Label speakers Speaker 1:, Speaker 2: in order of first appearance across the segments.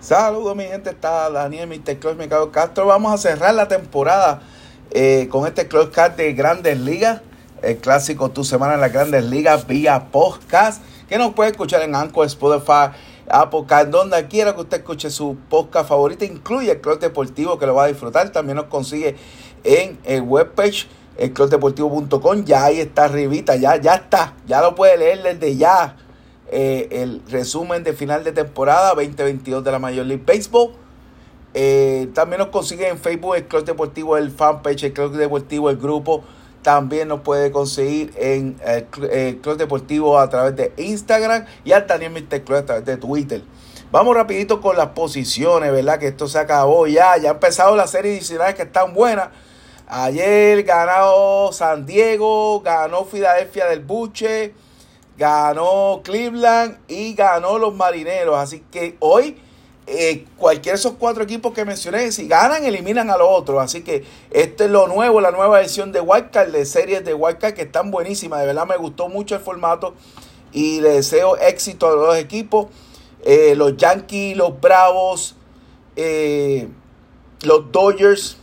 Speaker 1: Saludos mi gente, está Daniel Mr. Club Mercado Castro. Vamos a cerrar la temporada eh, con este Club Card de Grandes Ligas. El clásico Tu Semana en las Grandes Ligas vía podcast. Que nos puede escuchar en Anchor, Spotify, Apple Card, donde quiera que usted escuche su podcast favorito. Incluye el Club Deportivo que lo va a disfrutar. También nos consigue en el webpage elclubdeportivo.com. Ya ahí está arribita, ya, ya está. Ya lo puede leer desde ya eh, el resumen de final de temporada 2022 de la Major League Baseball. Eh, también nos consigue en Facebook el Club Deportivo, el fanpage, el Club Deportivo, el grupo. También nos puede conseguir en el, Club Deportivo a través de Instagram y al Daniel Mr. Club a través de Twitter. Vamos rapidito con las posiciones, ¿verdad? Que esto se acabó ya. Ya ha empezado la serie adicionales que están buenas. Ayer ganó San Diego, ganó Filadelfia del Buche ganó Cleveland y ganó los Marineros. Así que hoy eh, cualquiera de esos cuatro equipos que mencioné, si ganan, eliminan a los otros. Así que esto es lo nuevo, la nueva edición de Wildcard, de series de Wildcard que están buenísimas. De verdad me gustó mucho el formato y le deseo éxito a los dos equipos. Eh, los Yankees, los Bravos, eh, los Dodgers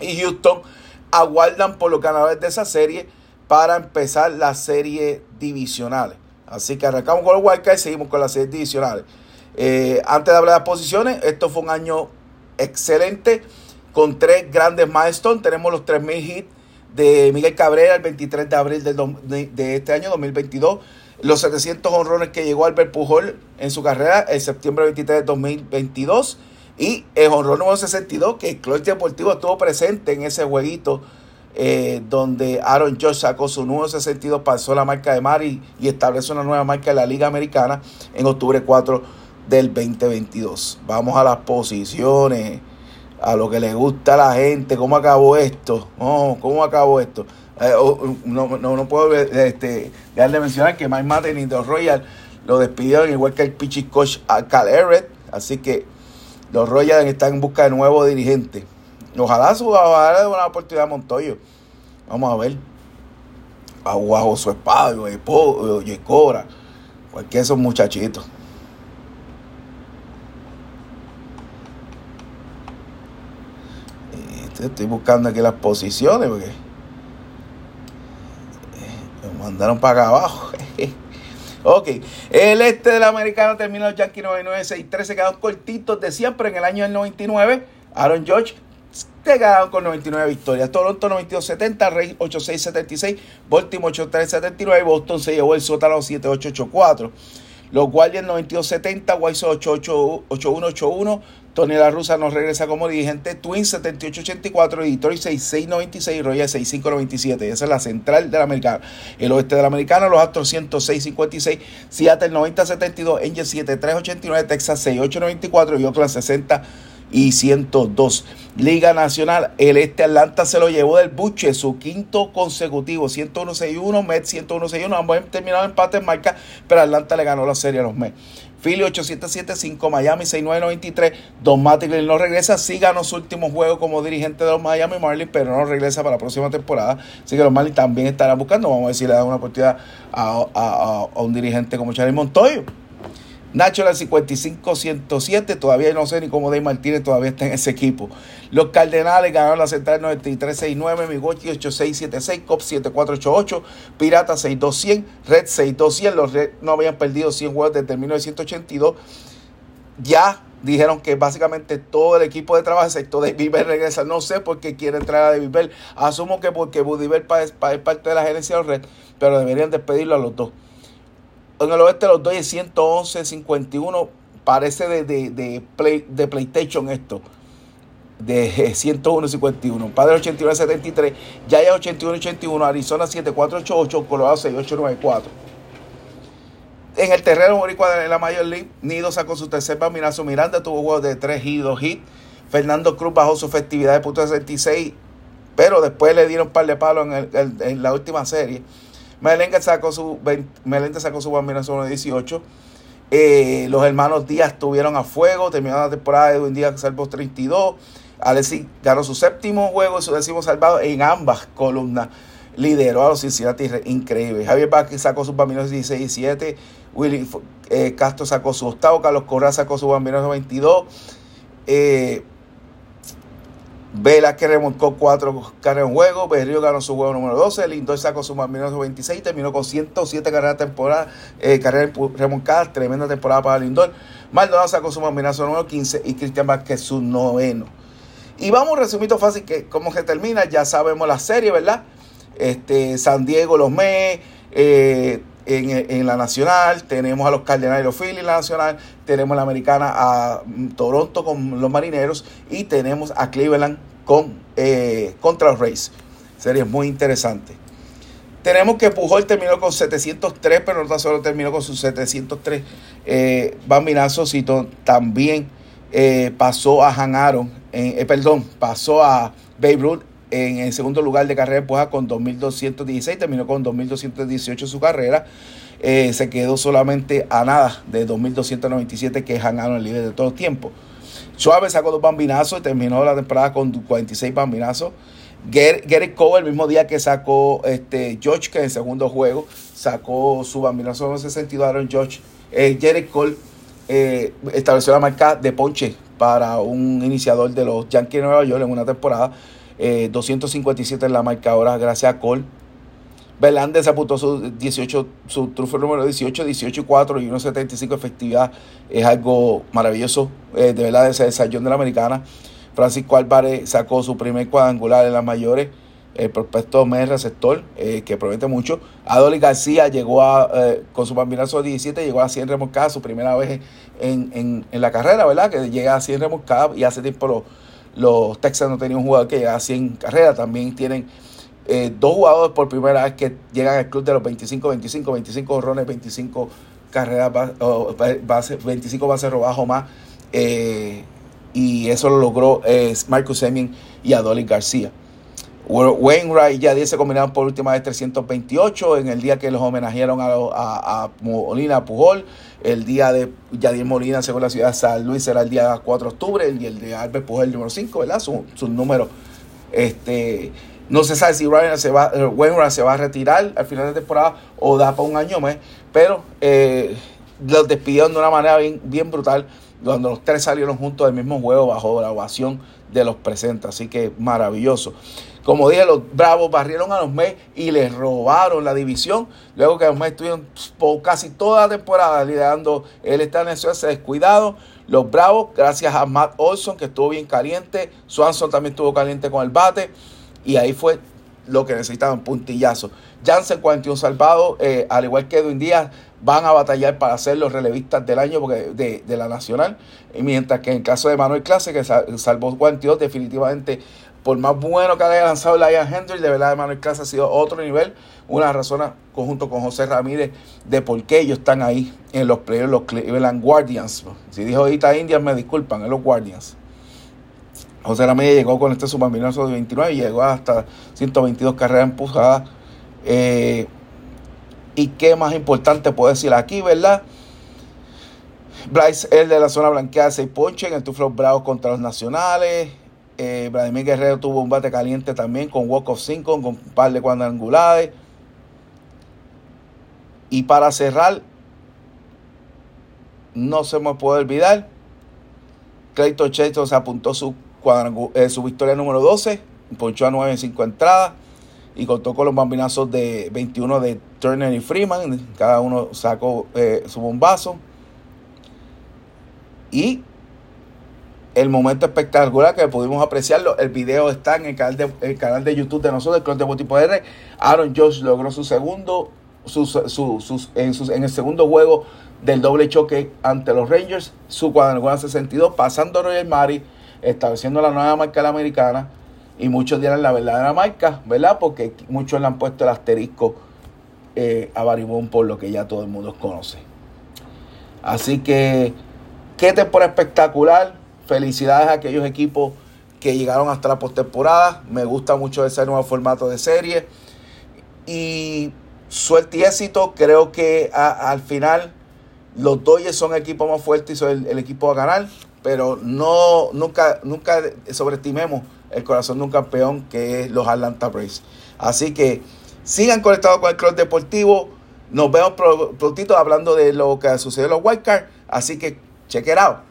Speaker 1: y Houston aguardan por los ganadores de esa serie para empezar las series divisionales. Así que arrancamos con los Wildcard y seguimos con las series divisionales. Eh, antes de hablar de las posiciones, esto fue un año excelente con tres grandes milestones. Tenemos los 3.000 hits de Miguel Cabrera el 23 de abril de, este año 2022. Los 700 honrones que llegó Albert Pujol en su carrera el septiembre 23 de 2022. Y el honrón número 62 que el Club Deportivo estuvo presente en ese jueguito eh, donde Aaron Josh sacó su nuevo 62, pasó la marca de Mari y estableció una nueva marca en la Liga Americana en octubre 4 del 2022. Vamos a las posiciones, a lo que le gusta a la gente, cómo acabó esto, cómo acabó esto. Eh, oh, no, no, puedo este, dejar de mencionar que Mike Martin y The Royal lo despidieron, igual que el Pichi Coach Cal Everett. Así que los Royals están en busca de nuevo dirigente. Ojalá su de una oportunidad a Montoyo. Vamos a ver. A su espada, y Cobra. Cualquiera de esos muchachitos. Este, estoy buscando aquí las posiciones porque eh, me mandaron para acá abajo. ok, el este del americano terminó Yankee 99-6-13, quedaron cortitos de siempre en el año del 99. Aaron George te ganaron con 99 victorias. Toronto 92-70, Rey 8-6-76, Baltimore 8-3-79, Boston se llevó el sótano 7-8-8-4. Los Guardians 92-70, White 8-1-8-1, Tony La Russa nos regresa como dirigente, Twins 78-84, Detroit 6-6-96, Royal 6-5-97. Esa es la central de la americana. El oeste de la americana, los Astros 106-56, Seattle 90-72, Angels 7-3-89, Texas 6-8-94 y Oakland 60 y 102. Liga Nacional, el Este Atlanta se lo llevó del Buche, su quinto consecutivo, 101-61, Mets 101-61, ambos terminaron empate en marca, pero Atlanta le ganó la serie a los Mets. Philly 8-7-7-5, Miami 6-9-93, Don Mattingly no regresa, sí ganó su último juego como dirigente de los Miami Marlins, pero no regresa para la próxima temporada, así que los Marlins también estarán buscando, vamos a ver si le dan una oportunidad a, a un dirigente como Charlie Montoyo. Nacho 55-107, todavía no sé ni cómo Dave Martínez todavía está en ese equipo. Los Cardenales ganaron la central 93-69, Migochi 8676 Cop 7488, Pirata 6200, Red 6200. Los Red no habían perdido 100 juegos desde 1982. Ya dijeron que básicamente todo el equipo de trabajo, excepto de Bell, regresa. No sé por qué quiere entrar a David Bell. Asumo que porque Buddy Bell es parte de la gerencia de los Red, pero deberían despedirlo a los dos. En el oeste los Dodgers 111, 51. Parece de, de, de, play, de PlayStation esto. De 101, 51. Padre 81, 73. Yaya 81, 81. Arizona 7488. Colorado 6894. En el terreno boricua de la Major League, Nido sacó su tercer bambinazo. Miranda tuvo juegos de 3 y 2 hits. Fernando Cruz bajó su efectividad de punto 66, pero después le dieron un par de palos en, en la última serie. Meléndez sacó su, Meléndez sacó su bambinazo 18. Eh, los hermanos Díaz tuvieron a fuego, terminaron la temporada de Edwin Díaz salvó 32. Alexis ganó su séptimo juego y su décimo salvado en ambas columnas. Lideró a los Cincinnati increíble. Javier Vázquez sacó sus bambinos 16 y 7. Willy eh, Castro sacó su octavo, Carlos Correa sacó su bambinazo 22. Eh, Vela que remontó cuatro carreras en juego. Berrío ganó su juego número 12. Lindor sacó su bambinazo 26. Terminó con 107 carreras temporada, eh, carreras remontadas. Tremenda temporada para Lindor. Maldonado sacó su bambinazo número 15. Y Cristian Vázquez su noveno. Y vamos resumiendo fácil que cómo se termina. Ya sabemos la serie, ¿verdad? Este, San Diego, los Mets. Eh, en, la nacional, tenemos a los Cardenales y los Phillies en la nacional, tenemos la americana a mm, Toronto con los marineros y tenemos a Cleveland con, eh, contra los Rays. Sería muy interesante. Tenemos que Pujol terminó con 703, pero no tan solo terminó con sus 703 eh, bambinazos, sino también eh, pasó a Han Aaron, eh, perdón, pasó a Babe Ruth en el segundo lugar de carrera puja con 2.216, terminó con 2.218 su carrera. Eh, se quedó solamente a nada de 2.297 que es Hanano el líder de todo el tiempo. Suave sacó dos bambinazos y terminó la temporada con 46 bambinazos. Gary Cole, el mismo día que sacó este, George, que en el segundo juego sacó su bambinazo en ese sentido, Aaron George. Eh, Cole eh, estableció la marca de ponche para un iniciador de los Yankees de Nueva York en una temporada. 257 eh, en la marca ahora gracias a Cole. Belández apuntó su 18, su trufo número 18, 18 y 4 y 1.75 efectividad. Es algo maravilloso, eh, de verdad, ese desayuno de la americana. Francisco Álvarez sacó su primer cuadrangular en las mayores. El prospecto mes receptor, eh, que promete mucho. Adoli García llegó a, con su bambinazo de 17, llegó a 100 remolcadas, su primera vez en, en, en, la carrera, ¿verdad? Que llega a 100 remolcadas y hace tiempo los Texans no tenían un jugador que llegara a 100 carreras. También tienen eh, dos jugadores por primera vez que llegan al club de los 25, 25, 25 horrones, 25 carreras, base, 25 bases robadas o más. Eh, y eso lo logró eh, Marcus Semien y Adolis García. Wainwright ya 10 se combinaron por última vez 328 en el día que los homenajearon a, a, Molina Pujol. El día de Yadier Molina, según la ciudad de San Luis, será el día 4 de octubre. Y el de Albert Pujol, el número 5, ¿verdad? Su, su número. Este, no se sabe si Ryan se va, Wainwright se va a retirar al final de temporada o da para un año más. Pero eh, los despidieron de una manera bien brutal cuando los tres salieron juntos del mismo juego bajo la ovación de los presentes. Así que maravilloso. Como dije, los Bravos barrieron a los Mets y les robaron la división. Luego que los Mets estuvieron por casi toda la temporada liderando el estadio ese descuidado. Los Bravos, gracias a Matt Olson, que estuvo bien caliente. Swanson también estuvo caliente con el bate. Y ahí fue lo que necesitaban, puntillazo. Jansen 41 salvados, eh, al igual que Edwin Díaz, van a batallar para ser los relevistas del año porque de, de, la nacional. Y mientras que en el caso de Manuel Clase, que salvó 42, definitivamente por más bueno que haya lanzado Lion Hendry, de verdad, Manuel Clase ha sido otro nivel. Una razón, conjunto con José Ramírez, de por qué ellos están ahí en los playoffs, los Cleveland Guardians. Si dijo ahorita Indians, me disculpan, en los Guardians. José Ramírez llegó con este subambinazo de 29 y llegó hasta 122 carreras empujadas. Eh, y qué más importante puedo decir aquí, ¿verdad? Bryce, el de la zona blanqueada, 6 ponches en el Tuflo Bravos contra los nacionales. Eh, Vladimir Guerrero tuvo un bate caliente también con walk of 5, con un par de cuadrangulares. Y para cerrar, no se me puede olvidar, Clayton Cheto se apuntó su, eh, su victoria número 12, ponchó a 9 en 5 entradas y contó con los bambinazos de 21 de Turner y Freeman. Cada uno sacó eh, su bombazo. Y el momento espectacular que pudimos apreciarlo. El video está en el canal de, canal de YouTube de nosotros, el Club de Botipo R. Aaron Josh logró su segundo, en, en, el segundo juego del doble choque ante los Rangers, su cuadrangular 62, pasando a Roger Mari, estableciendo la nueva marca de la americana. Y muchos dirán la verdadera marca, ¿verdad? Porque muchos le han puesto el asterisco eh, a Baribón por lo que ya todo el mundo conoce. Así que, qué temporada espectacular Felicidades a aquellos equipos que llegaron hasta la postemporada. Me gusta mucho ese nuevo formato de serie. Y suerte y éxito. Creo que al final los Dodgers son el equipo más fuerte y son el, equipo a ganar. Pero no, nunca, nunca sobreestimemos el corazón de un campeón que es los Atlanta Braves. Así que sigan conectados con el Club Deportivo. Nos vemos prontito hablando de lo que sucedió en los White Así que check it out.